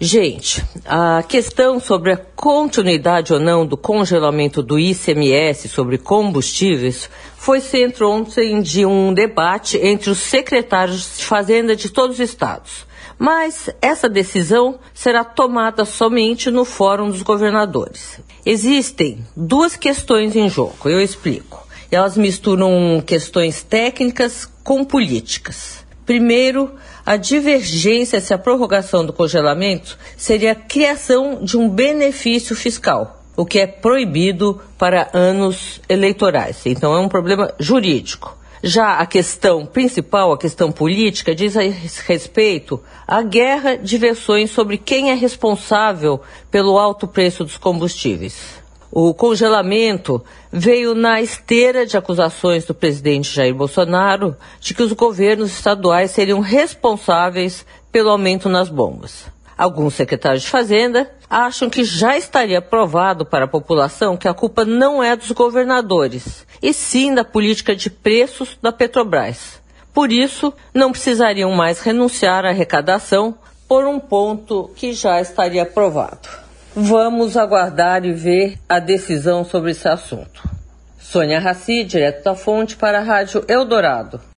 Gente, a questão sobre a continuidade ou não do congelamento do ICMS sobre combustíveis foi centro ontem de um debate entre os secretários de Fazenda de todos os estados. Mas essa decisão será tomada somente no Fórum dos Governadores. Existem duas questões em jogo, eu explico. Elas misturam questões técnicas com políticas. Primeiro, a divergência se a prorrogação do congelamento seria a criação de um benefício fiscal, o que é proibido para anos eleitorais. Então é um problema jurídico. Já a questão principal, a questão política, diz a respeito à guerra de versões sobre quem é responsável pelo alto preço dos combustíveis. O congelamento veio na esteira de acusações do presidente Jair Bolsonaro de que os governos estaduais seriam responsáveis pelo aumento nas bombas. Alguns secretários de Fazenda acham que já estaria provado para a população que a culpa não é dos governadores, e sim da política de preços da Petrobras. Por isso, não precisariam mais renunciar à arrecadação por um ponto que já estaria provado. Vamos aguardar e ver a decisão sobre esse assunto. Sônia Raci, direto da fonte para a Rádio Eldorado.